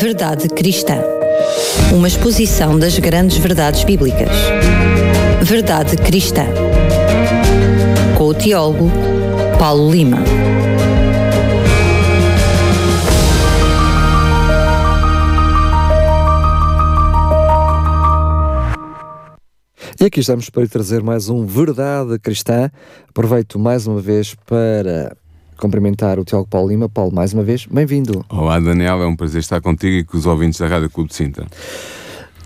Verdade Cristã. Uma exposição das grandes verdades bíblicas. Verdade Cristã. Com o teólogo Paulo Lima. E aqui estamos para lhe trazer mais um Verdade Cristã. Aproveito mais uma vez para cumprimentar o Tiago Paulo Lima. Paulo, mais uma vez, bem-vindo. Olá, Daniel, é um prazer estar contigo e com os ouvintes da Rádio Clube de Sinta.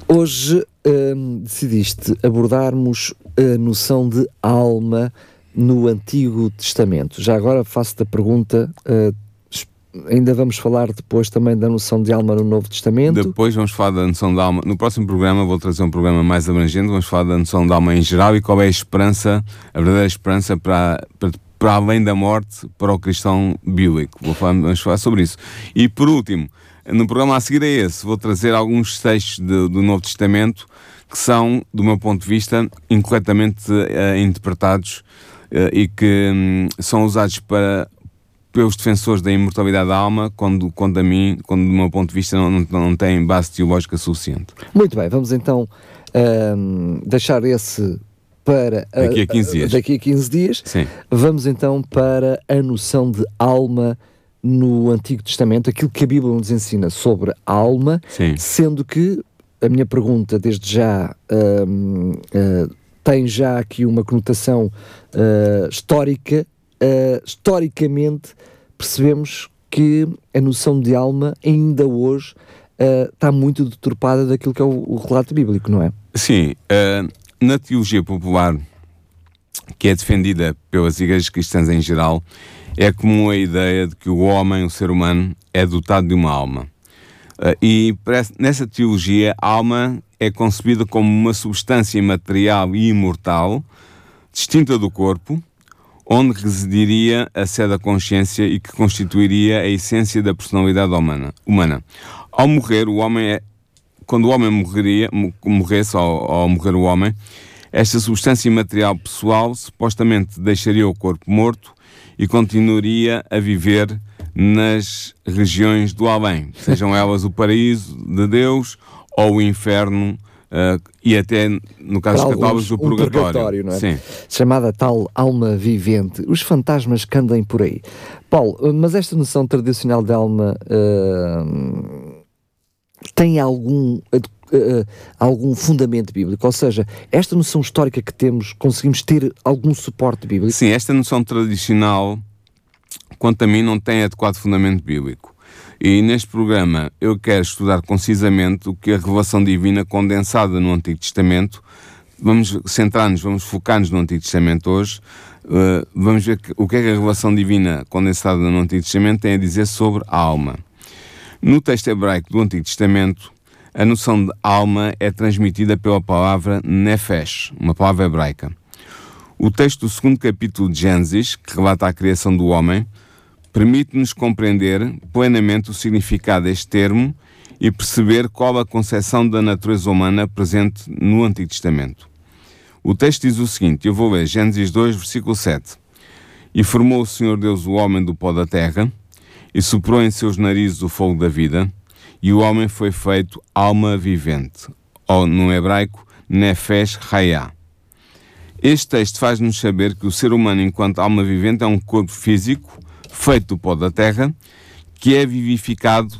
Hoje hum, decidiste abordarmos a noção de alma no Antigo Testamento. Já agora faço-te a pergunta. Uh, ainda vamos falar depois também da noção de alma no Novo Testamento. Depois vamos falar da noção de alma. No próximo programa vou trazer um programa mais abrangente, vamos falar da noção de alma em geral e qual é a esperança, a verdadeira esperança para, para, para além da morte para o cristão bíblico. Vou falar, vamos falar sobre isso. E por último, no programa a seguir a esse, vou trazer alguns textos de, do Novo Testamento que são, do meu ponto de vista, incorretamente uh, interpretados uh, e que um, são usados para pelos defensores da imortalidade da alma, quando, quando a mim, quando do meu ponto de vista não, não, não tem base teológica suficiente. Muito bem, vamos então um, deixar esse para daqui a 15 dias. Daqui a 15 dias. Sim. Vamos então para a noção de alma no Antigo Testamento, aquilo que a Bíblia nos ensina sobre a alma, Sim. sendo que a minha pergunta desde já um, uh, tem já aqui uma conotação uh, histórica. Uh, historicamente percebemos que a noção de alma ainda hoje está muito deturpada daquilo que é o, o, relato bíblico, não é? Sim. Na teologia popular, que é defendida pelas igrejas cristãs em geral, é comum a ideia de que o homem, o ser humano, é dotado de uma alma. Uh, e nessa teologia, a alma é concebida como uma substância imaterial e imortal, distinta do corpo, onde residiria a sede da consciência e que constituiria a essência da personalidade humana. humana. Ao morrer, o homem é, quando o homem morreria, morresse, ao, ao morrer o homem, esta substância imaterial pessoal supostamente deixaria o corpo morto e continuaria a viver nas regiões do além, sejam elas o paraíso de Deus ou o inferno uh, e até, no caso dos católicos, o purgatório. Um purgatório não é? Sim. Chamada tal alma vivente, os fantasmas que andem por aí. Paulo, mas esta noção tradicional de alma uh, tem algum Uh, algum fundamento bíblico, ou seja, esta noção histórica que temos, conseguimos ter algum suporte bíblico? Sim, esta noção tradicional, quanto a mim, não tem adequado fundamento bíblico. E neste programa eu quero estudar concisamente o que a revelação divina condensada no Antigo Testamento, vamos centrar-nos, vamos focar-nos no Antigo Testamento hoje, uh, vamos ver o que é que a revelação divina condensada no Antigo Testamento tem a dizer sobre a alma. No texto hebraico do Antigo Testamento, a noção de alma é transmitida pela palavra nefesh, uma palavra hebraica. O texto do segundo capítulo de Gênesis, que relata a criação do homem, permite-nos compreender plenamente o significado deste termo e perceber qual a concepção da natureza humana presente no Antigo Testamento. O texto diz o seguinte, eu vou ler Gênesis 2, versículo 7. E formou o Senhor Deus o homem do pó da terra, e soprou em seus narizes o fogo da vida, e o homem foi feito alma vivente, ou no hebraico, nefesh hayah. Este texto faz-nos saber que o ser humano, enquanto alma vivente, é um corpo físico, feito do pó da terra, que é vivificado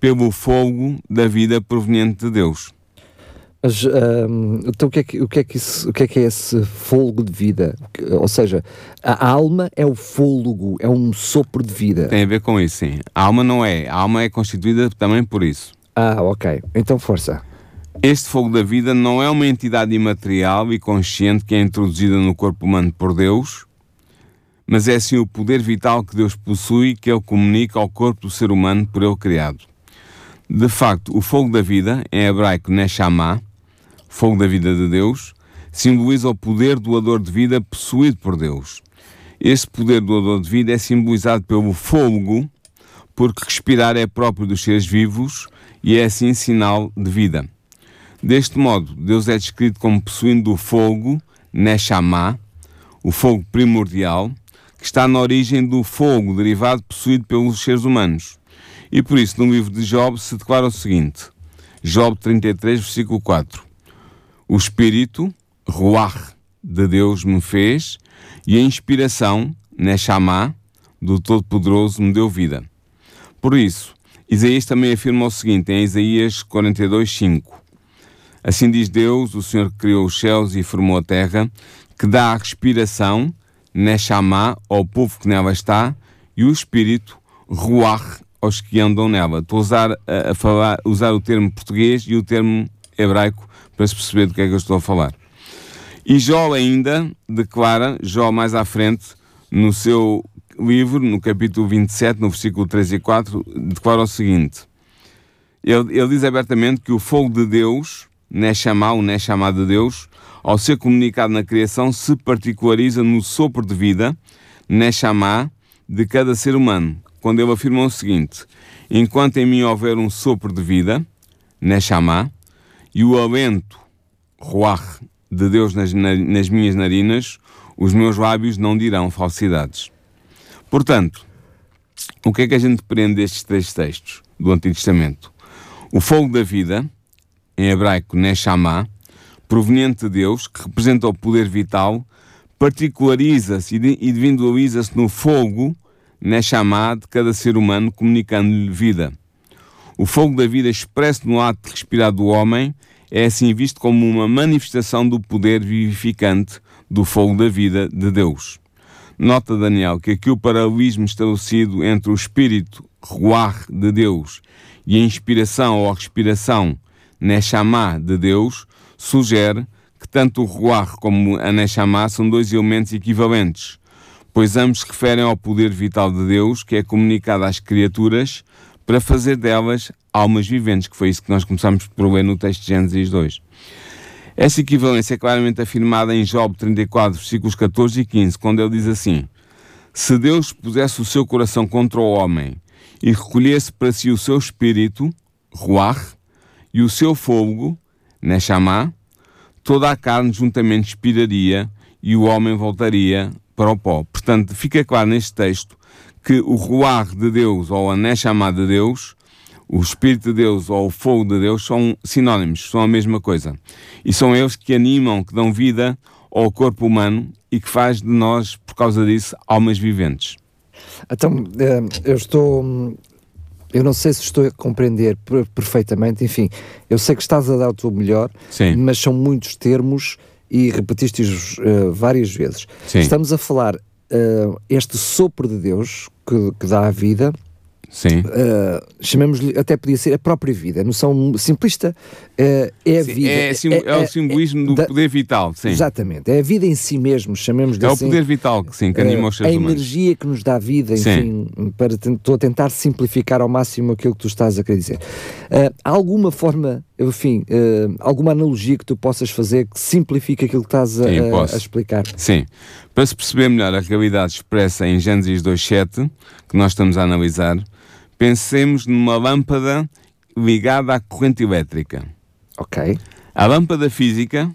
pelo fogo da vida proveniente de Deus. Mas, um, então o que, é que, o, que é que isso, o que é que é esse fôlego de vida? Ou seja, a alma é o fôlego, é um sopro de vida. Tem a ver com isso, sim. A alma não é. A alma é constituída também por isso. Ah, ok. Então força. Este fogo da vida não é uma entidade imaterial e consciente que é introduzida no corpo humano por Deus, mas é sim o poder vital que Deus possui que ele comunica ao corpo do ser humano por ele criado. De facto, o fogo da vida, em hebraico Neshama, fogo da vida de Deus, simboliza o poder doador de vida possuído por Deus. Este poder doador de vida é simbolizado pelo fogo, porque respirar é próprio dos seres vivos e é assim sinal de vida. Deste modo, Deus é descrito como possuindo o fogo, Neshama, o fogo primordial, que está na origem do fogo derivado possuído pelos seres humanos. E por isso, no livro de Job se declara o seguinte: Job 33, versículo 4. O Espírito, Ruach, de Deus me fez, e a inspiração, Neshamá, do Todo-Poderoso, me deu vida. Por isso, Isaías também afirma o seguinte em Isaías 42, 5. Assim diz Deus, o Senhor que criou os céus e formou a terra, que dá a respiração, Neshamá, ao povo que nela está, e o Espírito, Ruach, aos que andam nela. Estou a usar, a falar, usar o termo português e o termo hebraico para se perceber do que é que eu estou a falar. E Jó ainda declara, Jó mais à frente, no seu livro, no capítulo 27, no versículo 3 e 4, declara o seguinte: ele, ele diz abertamente que o fogo de Deus, Neshama, o Neshama de Deus, ao ser comunicado na criação, se particulariza no sopro de vida, Neshama, de cada ser humano, quando ele afirma o seguinte: Enquanto em mim houver um sopro de vida, Neshama, e o alento, Ruach, de Deus nas, nas minhas narinas, os meus lábios não dirão falsidades. Portanto, o que é que a gente prende destes três textos do Antigo Testamento? O fogo da vida, em hebraico Neshama, proveniente de Deus, que representa o poder vital, particulariza-se e individualiza-se no fogo Neshama de cada ser humano, comunicando-lhe vida. O fogo da vida expresso no ato de respirar do homem é assim visto como uma manifestação do poder vivificante do fogo da vida de Deus. Nota, Daniel, que aqui o paralelismo estabelecido entre o espírito ruar de Deus e a inspiração ou a respiração Neshama de Deus sugere que tanto o ruar como a Neshama são dois elementos equivalentes, pois ambos referem ao poder vital de Deus que é comunicado às criaturas para fazer delas almas viventes, que foi isso que nós começamos por ler no texto de Gênesis 2. Essa equivalência é claramente afirmada em Job 34, versículos 14 e 15, quando ele diz assim: Se Deus pusesse o seu coração contra o homem e recolhesse para si o seu espírito, Ruach, e o seu fogo, Neshama, toda a carne juntamente expiraria e o homem voltaria para o pó. Portanto, fica claro neste texto que o Ruach de Deus ou a Neshama de Deus o Espírito de Deus ou o fogo de Deus são sinónimos, são a mesma coisa. E são eles que animam, que dão vida ao corpo humano e que faz de nós, por causa disso, almas viventes. Então, eh, eu estou. Eu não sei se estou a compreender perfeitamente, enfim, eu sei que estás a dar o teu melhor, Sim. mas são muitos termos e repetiste-os uh, várias vezes. Sim. Estamos a falar uh, este sopro de Deus que, que dá a vida, Sim. Uh, chamemos-lhe, até podia ser a própria vida, a noção simplista uh, é a sim, vida. É, sim, é, é, o simbolismo é, do da, poder vital, sim. Exatamente, é a vida em si mesmo, chamemos-lhe É assim, o poder vital que, sim, que anima uh, os seres A humanos. energia que nos dá vida, enfim, sim. para estou a tentar simplificar ao máximo aquilo que tu estás a querer dizer. há alguma forma, enfim, alguma analogia que tu possas fazer que simplifique aquilo que estás a, a, a explicar? Sim, para se perceber melhor a realidade expressa em Gênesis 2.7, que nós estamos a analisar, pensemos numa lâmpada ligada à corrente elétrica. Ok. A lâmpada física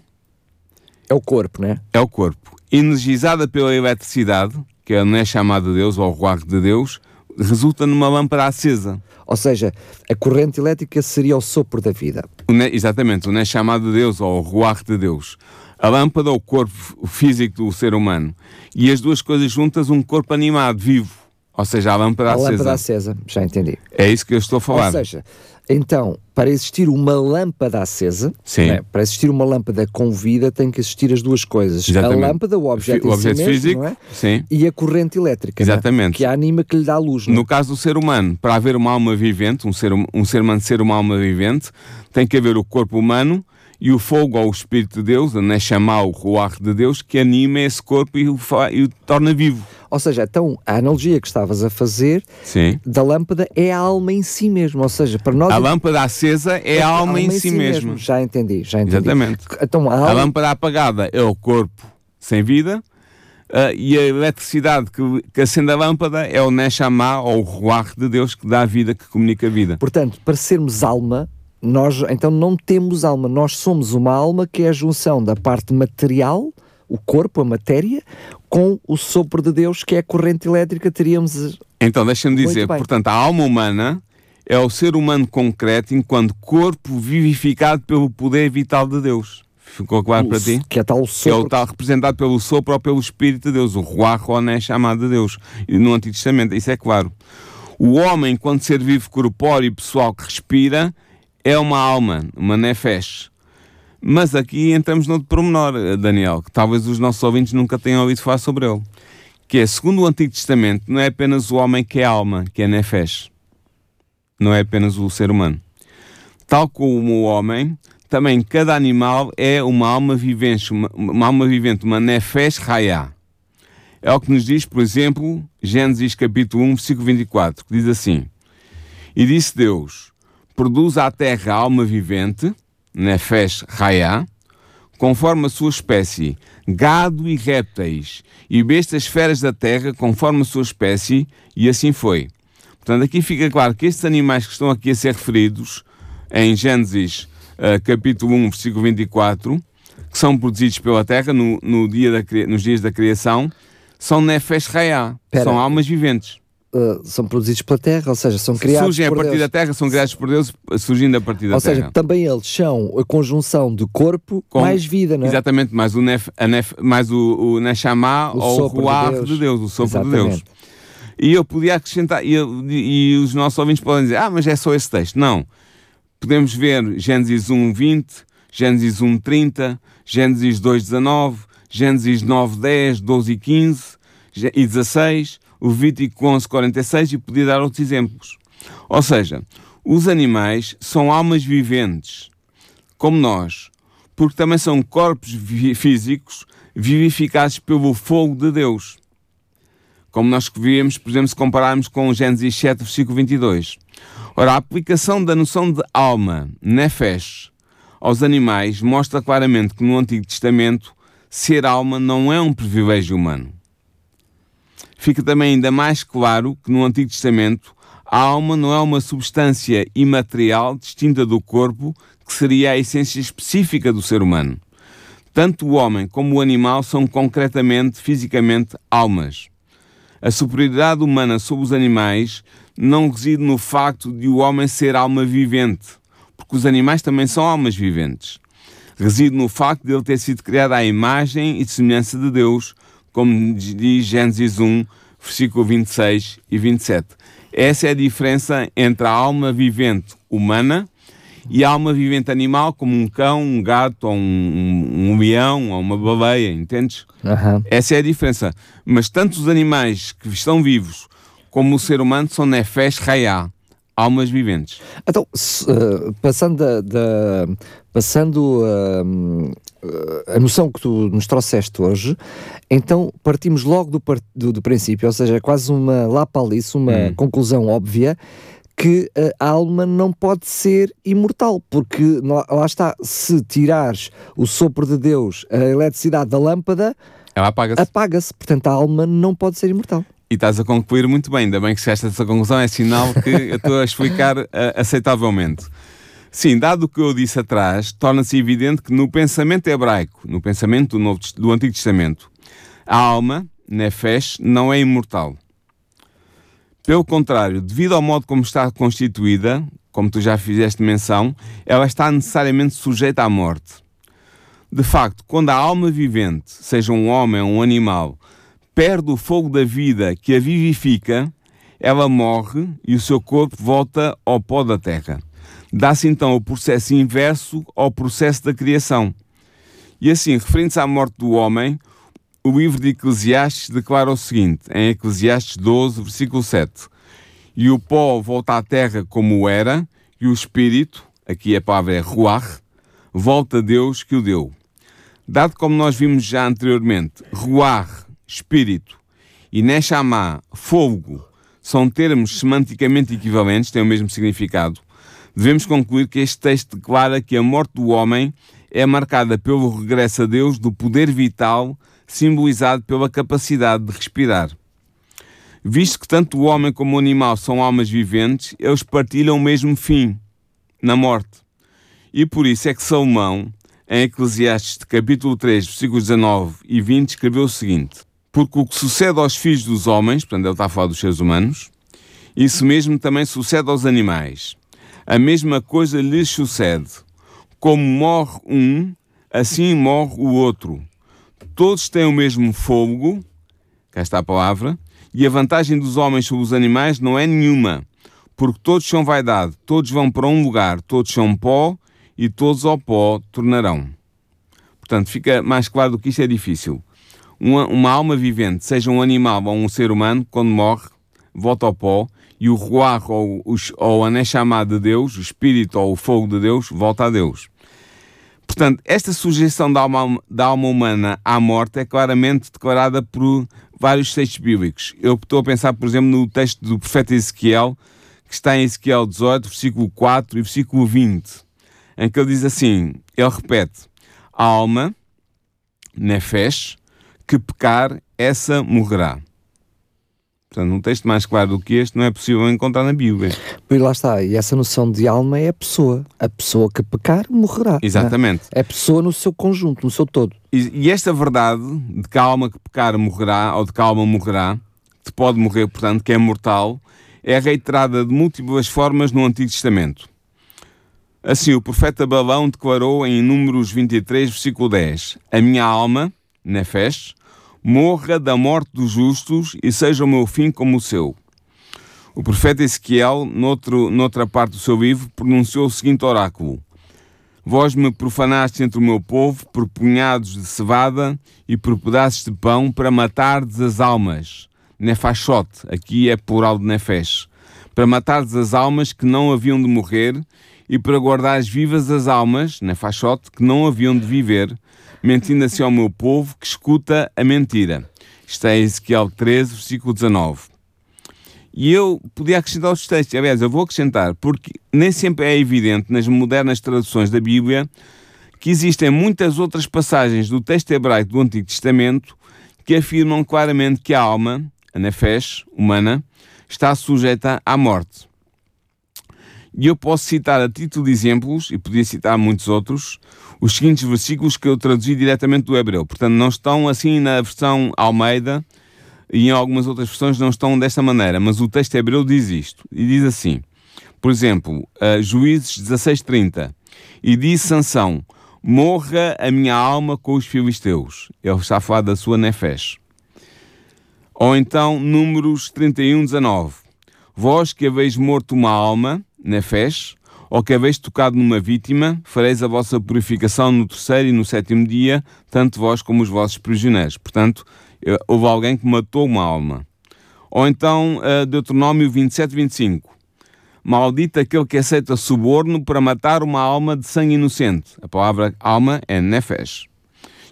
é o corpo, né? É o corpo. Energizada pela eletricidade, que é não é chamada de Deus ou o ruar de Deus, resulta numa lâmpada acesa. Ou seja, a corrente elétrica seria o sopro da vida. O ne, exatamente, o não é chamado de Deus ou o ruar de Deus. A lâmpada é o corpo físico do ser humano. E as duas coisas juntas, um corpo animado, vivo. Ou seja, a lâmpada a acesa. A lâmpada acesa, já entendi. É isso que eu estou a falar. Ou seja, então, para existir uma lâmpada acesa, né, para existir uma lâmpada com vida, tem que existir as duas coisas. Exatamente. A lâmpada, o objeto, o objeto si físico, mesmo, é? sim. e a corrente elétrica, Exatamente. Né? que a anima que lhe dá a luz. No caso do ser humano, para haver uma alma vivente, um ser, um ser humano ser uma alma vivente, tem que haver o corpo humano e o fogo ou o Espírito de Deus, a chamar o Ruach de Deus, que anima esse corpo e o, e o torna vivo. Ou seja, então a analogia que estavas a fazer Sim. da lâmpada é a alma em si mesmo. Ou seja, para nós. A lâmpada acesa é, é a alma, alma em, si, mesmo. mesmo. Já entendi, já entendi. Exatamente. Então, a, alma... a lâmpada apagada é o corpo sem vida. Uh, e a eletricidade que, que, acende a lâmpada é o Neshama ou o Ruach de Deus que dá a vida, que comunica a vida. Portanto, para sermos alma, nós então não temos alma, nós somos uma alma que é a junção da parte material, o corpo, a matéria, com o sopro de Deus, que é a corrente elétrica, teríamos. Então, deixa-me dizer, portanto, a alma humana é o ser humano concreto enquanto corpo vivificado pelo poder vital de Deus. Ficou claro O- para ti? Que é tal Que é o sopro. tal representado pelo sopro ou pelo Espírito de Deus, o Ruach Roné chamado de Deus, no Antigo Testamento, isso é claro. O homem, enquanto ser vivo corpóreo e pessoal que respira, é uma alma, uma nefesh. Mas aqui entramos noutro pormenor, Daniel, que talvez os nossos ouvintes nunca tenham ouvido falar sobre ele. Que é, segundo o Antigo Testamento, não é apenas o homem que é alma, que é nefesh. Não é apenas o ser humano. Tal como o homem, também cada animal é uma alma vivente, uma, uma alma vivente, uma nefesh raya. É o que nos diz, por exemplo, Gênesis capítulo 1, versículo 24, que diz assim: E disse Deus: Produz à terra alma vivente, nefesh raya, conforme a sua espécie, gado e répteis, e bestas feras da terra, conforme a sua espécie, e assim foi. Portanto, aqui fica claro que estes animais que estão aqui a ser referidos em Gênesis eh, capítulo 1, versículo 24, que são produzidos pela terra no, no dia da, nos dias da criação, são nefesh raya, são almas viventes. Uh, são produzidos pela terra, ou seja, são criados Surgem a por partir Deus. da terra, são criados por Deus, surgindo a partir da Ou terra. seja, também eles são a conjunção de corpo Com- mais vida, não é? Exatamente, mais o, nef, a nef, mais o, o Neshama ou o sopro de Ruach Deus. de Deus, o sopro de. Deus. E eu podia acrescentar, e, e os nossos ouvintes podem dizer, ah, mas é só esse texto. Não. Podemos ver Gênesis 1, 20, Gênesis 1, 30, Gênesis 2, 19, Gênesis 9, 10, 12 e 15 Gê- e 16, Levítico 11, 46 e podia dar outros exemplos. Ou seja, os animais são almas viventes, como nós, porque também são corpos físicos vivificados pelo fogo de Deus. Como nós vimos, por exemplo, se compararmos com Gênesis 7, versículo 22. Ora, a aplicação da noção de alma, nefesh, aos animais mostra claramente que no Antigo Testamento ser alma não é um privilégio humano. Fica também ainda mais claro que no Antigo Testamento a alma não é uma substância imaterial distinta do corpo que seria a essência específica do ser humano. Tanto o homem como o animal são concretamente, fisicamente, almas. A superioridade humana sobre os animais não reside no facto de o homem ser alma vivente, porque os animais também são almas viventes. Reside no facto de ele ter sido criado à imagem e semelhança de Deus, como diz Gênesis 1, versículo 26 e 27. Essa é a diferença entre a alma vivente humana e a alma vivente animal, como um cão, um gato, ou um, um, leão, ou uma baleia, entendes? Aham. Essa é a diferença. Mas tanto os animais que estão vivos como o ser humano são nefesh raya, almas viventes. Então, se, uh, passando, da, da- passando uh, a noção que tu nos trouxeste hoje, então partimos logo do, do, do princípio, ou seja, é quase uma lapalice, uma Hum. conclusão óbvia, que uh, a alma não pode ser imortal, porque lá, está, se tirares o sopro de Deus, a eletricidade da lâmpada, Ela apaga-se. apaga-se, portanto a alma não pode ser imortal. E estás a concluir muito bem, ainda bem que chegaste a essa conclusão, é sinal que eu estou a explicar ah, aceitavelmente. Sim, dado o que eu disse atrás, torna-se evidente que no pensamento hebraico, no pensamento do, Novo, do Antigo Testamento, a alma, nefesh, não é imortal. Pelo contrário, devido ao modo como está constituída, como tu já fizeste menção, ela está necessariamente sujeita à morte. De facto, quando a alma vivente, seja um homem ou um animal, perde o fogo da vida que a vivifica, ela morre e o seu corpo volta ao pó da terra. Dá-se então o processo inverso ao processo da criação. E assim, referindo-se à morte do homem, o livro de Eclesiastes declara o seguinte, em Eclesiastes 12, versículo 7. E o pó volta à terra como era, e o espírito, aqui a palavra é ruach, volta a Deus que o deu. Dado como nós vimos já anteriormente, ruach, espírito, e neshama, fogo, são termos semanticamente equivalentes, têm o mesmo significado, devemos concluir que este texto declara que a morte do homem é marcada pelo regresso a Deus do poder vital simbolizado pela capacidade de respirar. Visto que tanto o homem como o animal são almas viventes, eles partilham o mesmo fim, na morte. E por isso é que Salomão, em Eclesiastes capítulo 3, versículos 19 e 20, escreveu o seguinte: Porque o que sucede aos filhos dos homens, portanto ele está a falar dos seres humanos, Isso mesmo também sucede aos animais. A mesma coisa lhes sucede. Como morre um, assim morre o outro. Todos têm o mesmo fogo, cá está a palavra, e a vantagem dos homens sobre os animais não é nenhuma, porque todos são vaidade, todos vão para um lugar, todos são pó e todos ao pó tornarão. Portanto, fica mais claro do que isto é difícil. Uma, uma alma vivente, seja um animal ou um ser humano, quando morre, volta ao pó e o ruar ou, ou a Neshama de Deus, o espírito ou o fogo de Deus, volta a Deus. Portanto, esta sujeição da alma, da alma humana à morte é claramente declarada por vários textos bíblicos. Eu estou a pensar, por exemplo, no texto do profeta Ezequiel, que está em Ezequiel 18, versículo 4 e versículo 20, em que ele diz assim: ele repete, a alma, nefesh, que pecar, essa morrerá. Portanto, um texto mais claro do que este não é possível encontrar na Bíblia. E lá está, e essa noção de alma é a pessoa. A pessoa que pecar morrerá. É? Exatamente. É? é a pessoa no seu conjunto, no seu todo. E, e, esta verdade de que a alma que pecar morrerá, ou de que a alma morrerá, que pode morrer, portanto, que é mortal, é reiterada de múltiplas formas no Antigo Testamento. Assim, o profeta Balão declarou em Números 23, versículo 10: A minha alma, Nefesh, morra da morte dos justos e seja o meu fim como o seu. O profeta Ezequiel, noutro, noutra parte do seu livro, pronunciou o seguinte oráculo: Vós me profanaste entre o meu povo por punhados de cevada e por pedaços de pão para matardes as almas. Nefashot, aqui é plural de nefesh. Para matardes as almas que não haviam de morrer e para guardares vivas as almas, Nefashot, que não haviam de viver, mentindo assim ao meu povo que escuta a mentira. Está é Ezequiel 13, versículo 19. E eu podia acrescentar os textos, aliás, eu vou acrescentar, porque nem sempre é evidente nas modernas traduções da Bíblia que existem muitas outras passagens do texto hebraico do Antigo Testamento que afirmam claramente que a alma, a nefesh, humana, está sujeita à morte. E eu posso citar a título de exemplos, e podia citar muitos outros, os seguintes versículos que eu traduzi diretamente do hebreu. Portanto, não estão assim na versão Almeida e em algumas outras versões não estão desta maneira, mas o texto hebreu diz isto. E diz assim, por exemplo, Juízes 16.30. E disse Sansão, morra a minha alma com os filisteus. Ele está a falar da sua nefesh. Ou então, Números 31, 19. Vós que haveis morto uma alma, nefesh, ou que haveis tocado numa vítima, fareis a vossa purificação no terceiro e no sétimo dia, tanto vós como os vossos prisioneiros. Portanto, eh, houve alguém que matou uma alma. Ou então, uh, Deuteronômio 27, 25. Maldito aquele que aceita suborno para matar uma alma de sangue inocente. A palavra alma é nefesh.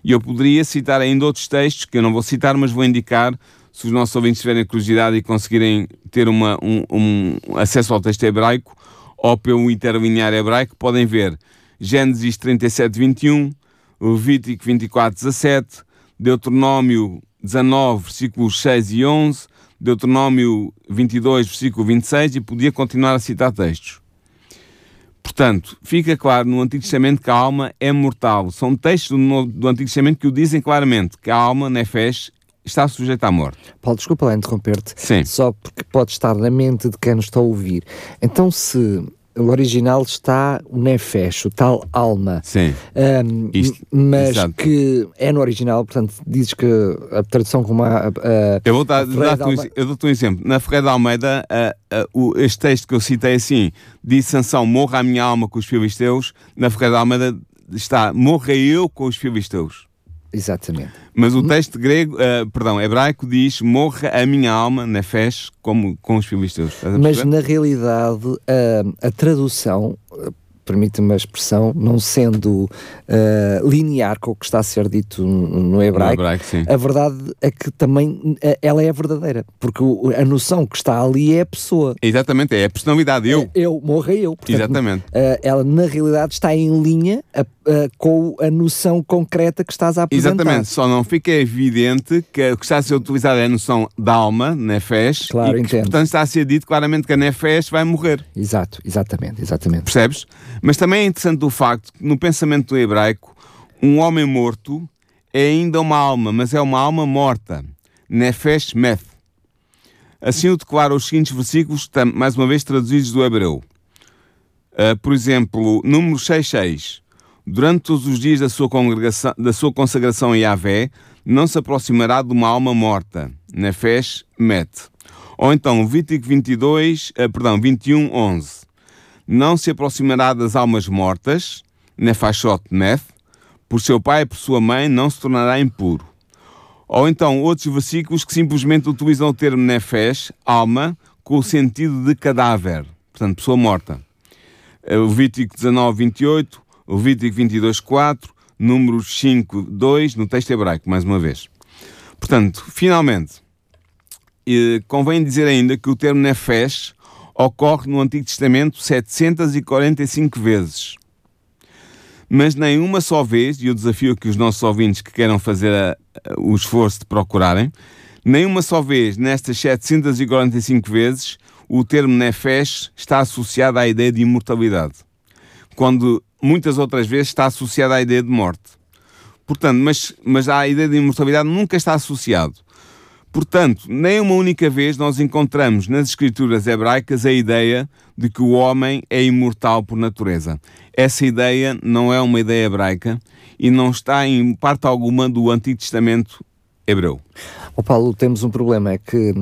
E eu poderia citar ainda outros textos, que eu não vou citar, mas vou indicar, se os nossos ouvintes tiverem curiosidade e conseguirem ter uma, um, um acesso ao texto hebraico, ou pelo interlinear hebraico, podem ver Gênesis 37, 21, Levítico 24, 17, Deuteronômio 19, versículos 6 e 11, Deuteronômio 22, versículo 26, e podia continuar a citar textos. Portanto, fica claro no Antigo Testamento que a alma é mortal. São textos do, do Antigo Testamento que o dizem claramente, que a alma, nefesh, está sujeita à morte. Paulo, desculpa lá interromper-te. Sim. Só porque pode estar na mente de quem nos está a ouvir. Então, se o original está o nefesh, o tal alma. Sim. Um, Isto, mas exato. que é no original, portanto, dizes que a tradução como a. a eu vou dar, dar um, eu dou-te um exemplo. Na Ferreira da Almeida, a, a, o, este texto que eu citei assim, diz Sansão, morra a minha alma com os filisteus. Na Ferreira da Almeida está, morra eu com os filisteus. Exatamente. Mas o texto grego, uh, perdão, hebraico diz: morra a minha alma, nefesh, como com os filisteus. Mas na realidade, uh, a tradução, permite-me a expressão, não sendo uh, linear com o que está a ser dito no hebraico, no hebraico a verdade é que também ela é verdadeira, porque a noção que está ali é a pessoa. Exatamente, é a personalidade, eu. É, eu, morra eu. Portanto, Exatamente. Ela na realidade está em linha a, com a noção concreta que estás a apresentar. Exatamente, só não fica evidente que o que está a ser utilizado é a noção da alma, nefesh, claro, e que, portanto está a ser dito claramente que a nefesh vai morrer. Exato, exatamente, exatamente. Percebes? Mas também é interessante o facto que no pensamento hebraico, um homem morto é ainda uma alma, mas é uma alma morta. Nefesh meth. Assim o declaram os seguintes versículos, mais uma vez traduzidos do hebreu. Uh, por exemplo, número 66. Durante todos os dias da sua, congregação, da sua consagração a Yahvé, não se aproximará de uma alma morta. Nefesh Met. Ou então, Levítico 22, uh, perdão, 21, 11. Não se aproximará das almas mortas. Nefashot Neth. Por seu pai e por sua mãe não se tornará impuro. Ou então outros versículos que simplesmente utilizam o termo nefesh, alma, com o sentido de cadáver, portanto, pessoa morta. Levítico 19, 28, o Levítico 22, 4, Números 5, 2, no texto hebraico, mais uma vez. Portanto, finalmente, convém dizer ainda que o termo nefesh ocorre no Antigo Testamento 745 vezes mas nenhuma só vez, e eu desafio que os nossos ouvintes que queiram fazer a, a, o esforço de procurarem, nenhuma só vez nestas 745 vezes o termo nefesh está associado à ideia de imortalidade, quando muitas outras vezes está associado à ideia de morte. Portanto, mas, mas a ideia de imortalidade nunca está associado. Portanto, nem uma única vez nós encontramos nas escrituras hebraicas a ideia de que o homem é imortal por natureza. Essa ideia não é uma ideia hebraica e não está em parte alguma do Antigo Testamento hebreu. Oh Paulo, temos um problema, é que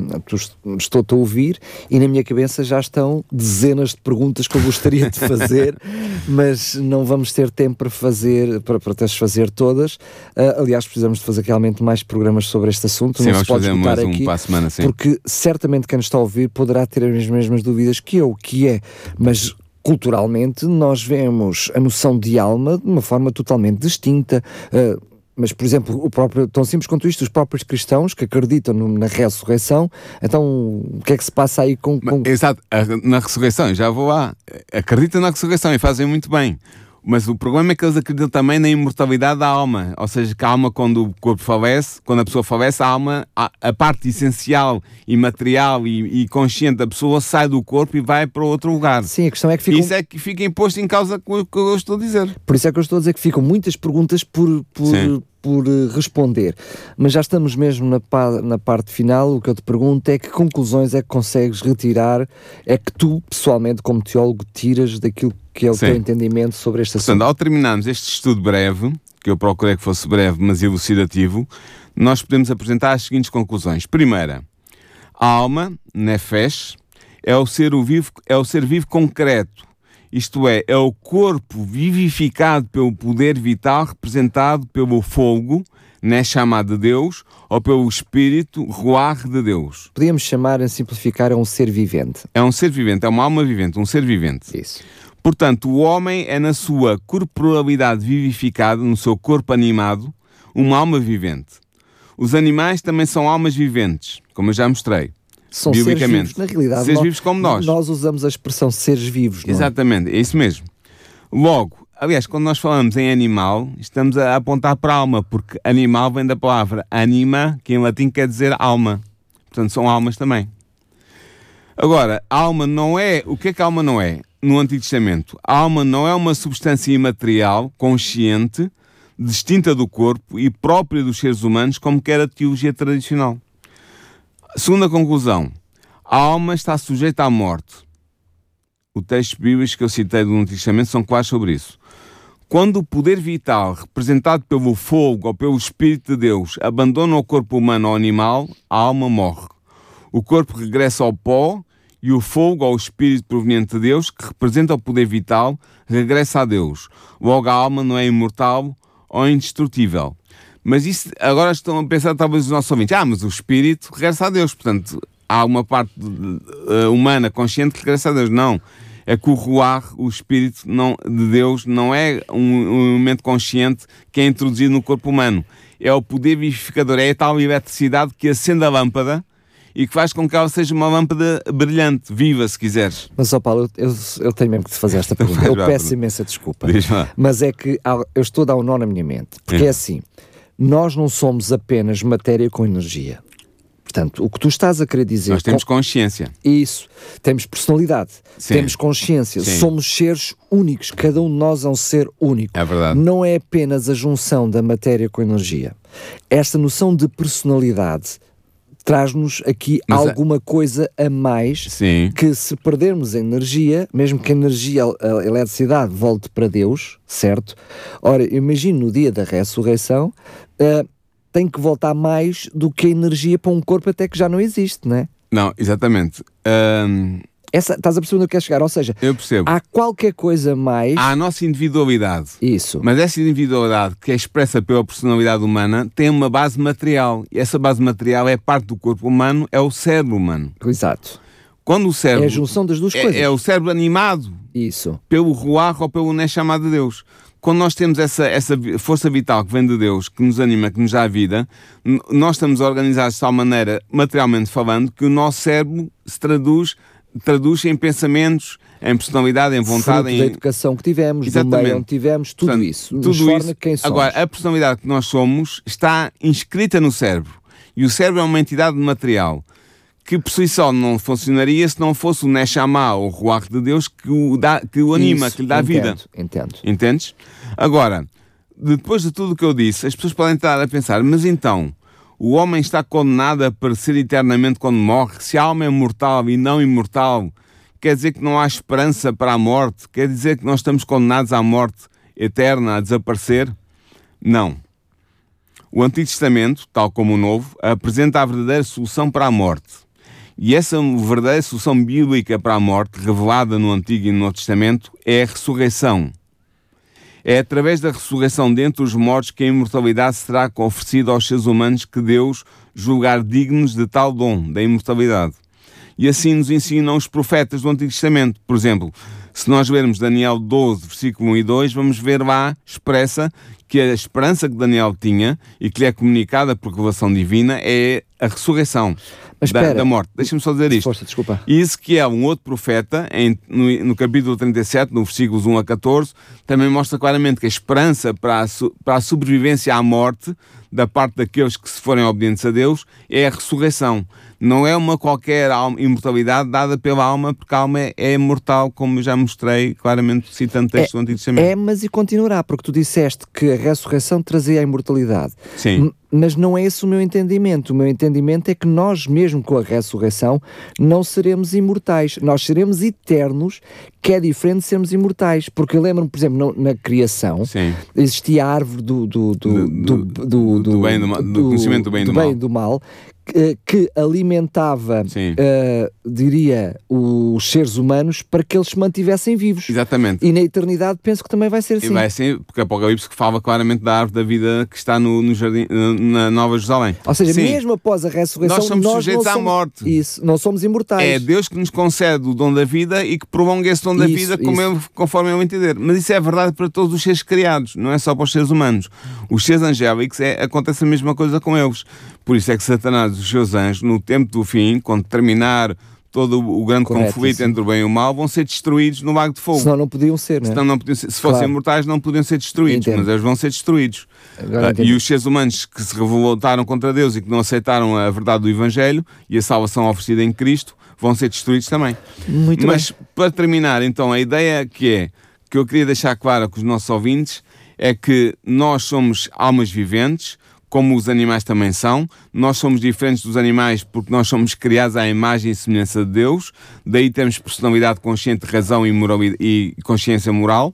estou-te a ouvir e na minha cabeça já estão dezenas de perguntas que eu gostaria de fazer, mas não vamos ter tempo para fazer, para, para fazer todas. Uh, aliás, precisamos de fazer realmente mais programas sobre este assunto, sim, não se pode escutar aqui, um semana, porque certamente quem nos está a ouvir poderá ter as mesmas dúvidas que eu, que é, mas culturalmente nós vemos a noção de alma de uma forma totalmente distinta. Uh, mas, por exemplo, o próprio, tão simples quanto isto, os próprios cristãos que acreditam na ressurreição, então o que é que se passa aí com. com... Exato, na ressurreição, já vou lá, acreditam na ressurreição e fazem muito bem. Mas o problema é que eles acreditam também na imortalidade da alma. Ou seja, que a alma, quando o corpo falece, quando a pessoa falece, a alma, a, a parte essencial e material e, e, consciente da pessoa sai do corpo e vai para outro lugar. Sim, a questão é que fica. Isso é que fica imposto em causa com o que eu estou a dizer. Por isso é que eu estou a dizer que ficam muitas perguntas por, por, por eh, responder. Mas já estamos mesmo na, pa na parte final. O que eu te pergunto é que conclusões é que consegues retirar, é que tu, pessoalmente, como teólogo, tiras daquilo que é o Sim. teu entendimento sobre este assunto. Portanto, ao terminarmos este estudo breve, que eu procurei que fosse breve, mas elucidativo, nós podemos apresentar as seguintes conclusões. Primeira, a alma, nefesh, é o ser vivo, é o ser vivo concreto, isto é, é o corpo vivificado pelo poder vital representado pelo fogo, né, chamado de Deus, ou pelo espírito, ruar de Deus. Podíamos chamar, a simplificar, é um ser vivente. É um ser vivente, é uma alma vivente, um ser vivente. Isso. Portanto, o homem é na sua corporalidade vivificada, no seu corpo animado, uma alma vivente. Os animais também são almas viventes, como eu já mostrei. São seres vivos, na realidade. Seres nós, vivos como nós. Nós usamos a expressão seres vivos. É? Exatamente, é isso mesmo. Logo, aliás, quando nós falamos em animal, estamos a apontar para a alma, porque animal vem da palavra anima, que em latim quer dizer alma. Portanto, são almas também. Agora, a alma não é. O que é que a alma não é? No Antigo Testamento, a alma não é uma substância imaterial, consciente, distinta do corpo e própria dos seres humanos, como quer a teologia tradicional. Segunda conclusão: a alma está sujeita à morte. O texto bíblico que eu citei do Antigo Testamento são claros sobre isso. Quando o poder vital, representado pelo fogo ou pelo Espírito de Deus, abandona o corpo humano ou animal, a alma morre. O corpo regressa ao pó e o fogo ou o Espírito proveniente de Deus, que representa o poder vital, regressa a Deus. Logo, a alma não é imortal ou indestrutível. Mas isso, agora estão a pensar talvez os nossos ouvintes, ah, mas o espírito regressa a Deus, portanto, há uma parte uh, humana consciente que regressa a Deus. Não. É que o ruar, o espírito não, de Deus, não é um, um momento consciente que é introduzido no corpo humano. É o poder vivificador, é a tal eletricidade que acende a lâmpada e que faz com que ela seja uma lâmpada brilhante, viva, se quiseres. Mas, ó Paulo, eu, eu tenho mesmo que te fazer esta pergunta. Eu peço imensa desculpa. Mas é que eu estou a dar um nó na minha mente. Porque é, é assim, nós não somos apenas matéria com energia. Portanto, o que tu estás a querer dizer. Nós temos com... consciência. Isso. Temos personalidade. Sim. Temos consciência. Sim. Somos seres únicos. Cada um de nós é um ser único. É verdade. Não é apenas a junção da matéria com a energia. Esta noção de personalidade traz-nos aqui Mas a- alguma coisa a mais Sim. que se perdermos energia, mesmo que a energia, a eletricidade volte para Deus, certo? Ora, imagino no dia da ressurreição, ah, tem que voltar mais do que a energia para um corpo até que já não existe, não é? Não, exatamente. Ahm, Essa, estás a perceber onde eu quero chegar? Ou seja, eu percebo. há qualquer coisa mais... Há a nossa individualidade. Isso. Mas essa individualidade que é expressa pela personalidade humana tem uma base material. E essa base material é parte do corpo humano, é o cérebro humano. Exato. Quando o cérebro. É a junção das duas é- coisas. é o cérebro animado Isso. pelo ruar ou pelo chamado de Deus. Quando nós temos essa, essa força vital que vem de Deus, que nos anima, que nos dá vida, nós estamos organizados de tal maneira, materialmente falando, que o nosso cérebro se traduz, traduz em pensamentos, em personalidade, em vontade, Fruto em, da educação que tivemos, do Exatamente. meio onde tivemos, tudo Portanto, isso. Tudo isso. quem somos. Agora, a personalidade que nós somos está inscrita no cérebro. E o cérebro é uma entidade material que por si só não funcionaria se não fosse o Neshama, o Ruach de Deus, que o, dá, que o anima, Isso, que lhe dá vida. Entendo, entendo. Entendes? Agora, depois de tudo o que eu disse, as pessoas podem estar a pensar, mas então, o homem está condenado a perecer eternamente quando morre? Se a alma é mortal e não imortal, quer dizer que não há esperança para a morte? Quer dizer que nós estamos condenados à morte eterna, a desaparecer? Não. O Antigo Testamento, tal como o Novo, apresenta a verdadeira solução para a morte. E essa verdadeira solução bíblica para a morte, revelada no Antigo e no Novo Testamento, é a ressurreição. É através da ressurreição dentre os mortos que a imortalidade será oferecida aos seres humanos que Deus julgar dignos de tal dom, da imortalidade. E assim nos ensinam os profetas do Antigo Testamento. Por exemplo, se nós lermos Daniel 12, versículo 1 e 2, vamos ver lá expressa que a esperança que Daniel tinha e que lhe é comunicada por revelação divina é a ressurreição Mas da, espera. da morte. Deixa-me só dizer isto. Força, desculpa. E Ezequiel, um outro profeta, em- no, no capítulo 37, no versículos 1 a 14, também mostra claramente que a esperança para a, para a sobrevivência à morte da parte daqueles que se forem obedientes a Deus é a ressurreição. Não é uma qualquer alma- imortalidade dada pela alma, porque a alma é, é imortal, como já mostrei claramente citando textos do Antigo Testamento. É, mas e continuará, porque tu disseste que a ressurreição trazia a imortalidade. Sim. Mas não é esse o meu entendimento. O meu entendimento é que nós, mesmo com a ressurreição, não seremos imortais. Nós seremos eternos, que é diferente de sermos imortais. Porque eu lembro-me, por exemplo, na, criação, Sim. existia a árvore do, do, do, Do- do, do, do bem do conhecimento do bem e do mal. do mal, que, que alimentava, eh, diria, os seres humanos para que eles se mantivessem vivos. Exatamente. E na eternidade penso que também vai ser E assim. vai assim, porque Apocalipse que fala claramente da árvore da vida que está no, no jardim, na Nova Jerusalém. Ou seja, Sim. mesmo após a ressurreição, Nós somos sujeitos não à somos, morte. Isso, não somos imortais. É Deus que nos concede o dom da vida e que prolonga esse dom da Isso, vida isso. eu- conforme eu entender. Mas isso é verdade para todos os seres criados, não é só para os seres humanos. Os seres angélicos é, acontece a mesma coisa com eles. Por isso é que Satanás e os seus anjos, no tempo do fim, quando terminar todo o grande Correto, conflito isso. entre o bem e o mal, vão ser destruídos no lago de fogo. Senão não podiam ser, não é? Senão não podiam ser- se fossem Claro. imortais, não podiam ser destruídos, Entendo. mas eles vão ser destruídos. Entendi. e os seres humanos que se revoltaram contra Deus e que não aceitaram a verdade do Evangelho e a salvação oferecida em Cristo vão ser destruídos também. Muito mas para terminar, então, a ideia que é que eu queria deixar clara com os nossos ouvintes é que nós somos almas viventes, como os animais também são. Nós somos diferentes dos animais porque nós somos criados à imagem e semelhança de Deus. Daí temos personalidade consciente, razão e, morali- e consciência moral.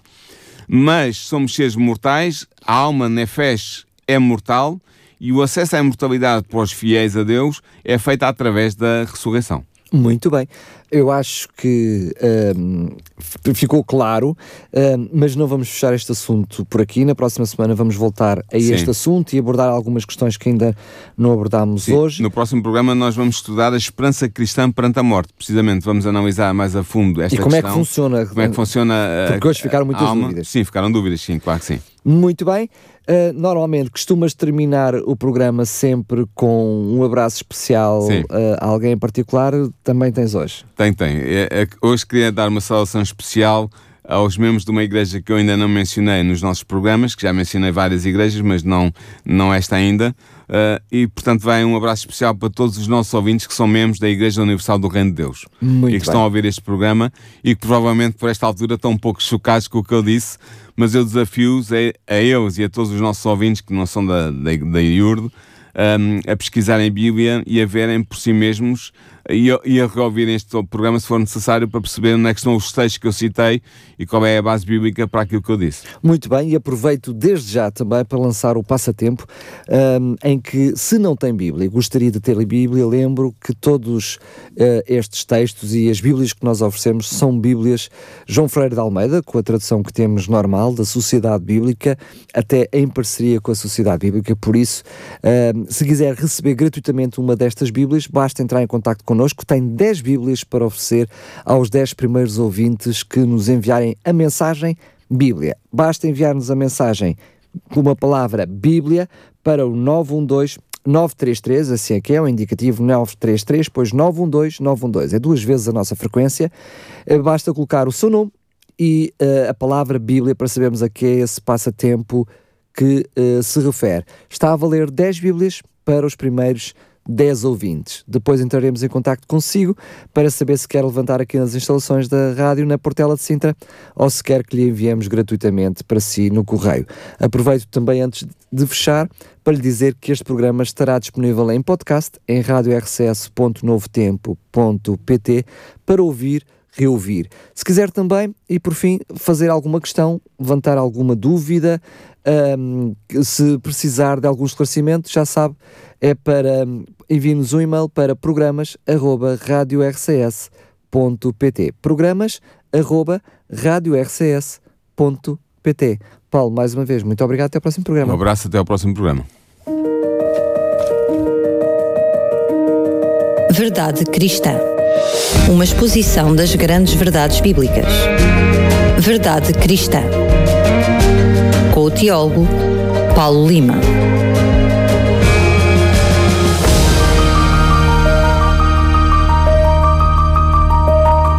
Mas somos seres mortais, a alma nefesh é mortal e o acesso à imortalidade para os fiéis a Deus é feito através da ressurreição. Muito bem. Eu acho que hum, f- ficou claro, hum, mas não vamos fechar este assunto por aqui. Na próxima semana vamos voltar a Sim. este assunto e abordar algumas questões que ainda não abordámos Sim, hoje. No próximo programa nós vamos estudar a esperança cristã perante a morte. Precisamente vamos analisar mais a fundo esta E como é que questão. funciona? Como é que funciona a- Porque hoje ficaram muitas dúvidas. Sim, ficaram dúvidas, sim, claro que sim. Muito bem. Uh, normalmente costumas terminar o programa sempre com um abraço especial uh, a alguém em particular. Também tens hoje. Tem, tem. É- é hoje queria dar uma saudação especial aos membros de uma igreja que eu ainda não mencionei nos nossos programas, que já mencionei várias igrejas, mas não, não esta ainda. Uh, e, portanto, vai um abraço especial para todos os nossos ouvintes que são membros da Igreja Universal do Reino de Deus. Muito e que bem. estão a ouvir este programa e que provavelmente por esta altura estão um pouco chocados com o que eu disse, mas eu desafio-os a, a eles e a todos os nossos ouvintes que não são da, da, da IURD um, a pesquisarem a Bíblia e a verem por si mesmos e a, e a reouvir este programa se for necessário para perceber onde é que estão os textos que eu citei e qual é a base bíblica para aquilo que eu disse. Muito bem, e aproveito desde já também para lançar o passatempo um, em que, se não tem Bíblia, gostaria de ter Bíblia, lembro que todos uh, estes textos e as Bíblias que nós oferecemos são Bíblias João Freire de Almeida, com a tradução que temos normal da Sociedade Bíblica, até em parceria com a Sociedade Bíblica, por isso, uh, se quiser receber gratuitamente uma destas Bíblias, basta entrar em contato com connosco, tem 10 Bíblias para oferecer aos 10 primeiros ouvintes que nos enviarem a mensagem Bíblia. Basta enviar-nos a mensagem com uma palavra Bíblia para o 912 933, assim é que é, o indicativo 933, pois 912 912. É duas vezes a nossa frequência. Eh, basta colocar o seu nome e uh, a palavra Bíblia para sabermos a que é esse passatempo que uh, se refere. Está a valer 10 Bíblias para os primeiros 10 ouvintes. Depois entraremos em contato consigo para saber se quer levantar aqui nas instalações da rádio na Portela de Sintra ou se quer que lhe enviemos gratuitamente para si no correio. Aproveito também antes de fechar para lhe dizer que este programa estará disponível em podcast em radiorcs.novotempo.pt para ouvir reouvir. Se quiser também, e por fim, fazer alguma questão, levantar alguma dúvida, um, se precisar de algum esclarecimento, já sabe, é para envie-nos um e-mail para programas@radiorcs.pt. Programas@radiorcs.pt. Paulo, mais uma vez, muito obrigado, até ao próximo programa. Um abraço, até ao próximo programa. Verdade Cristã. Uma exposição das grandes verdades bíblicas. Verdade Cristã. Com o teólogo Paulo Lima.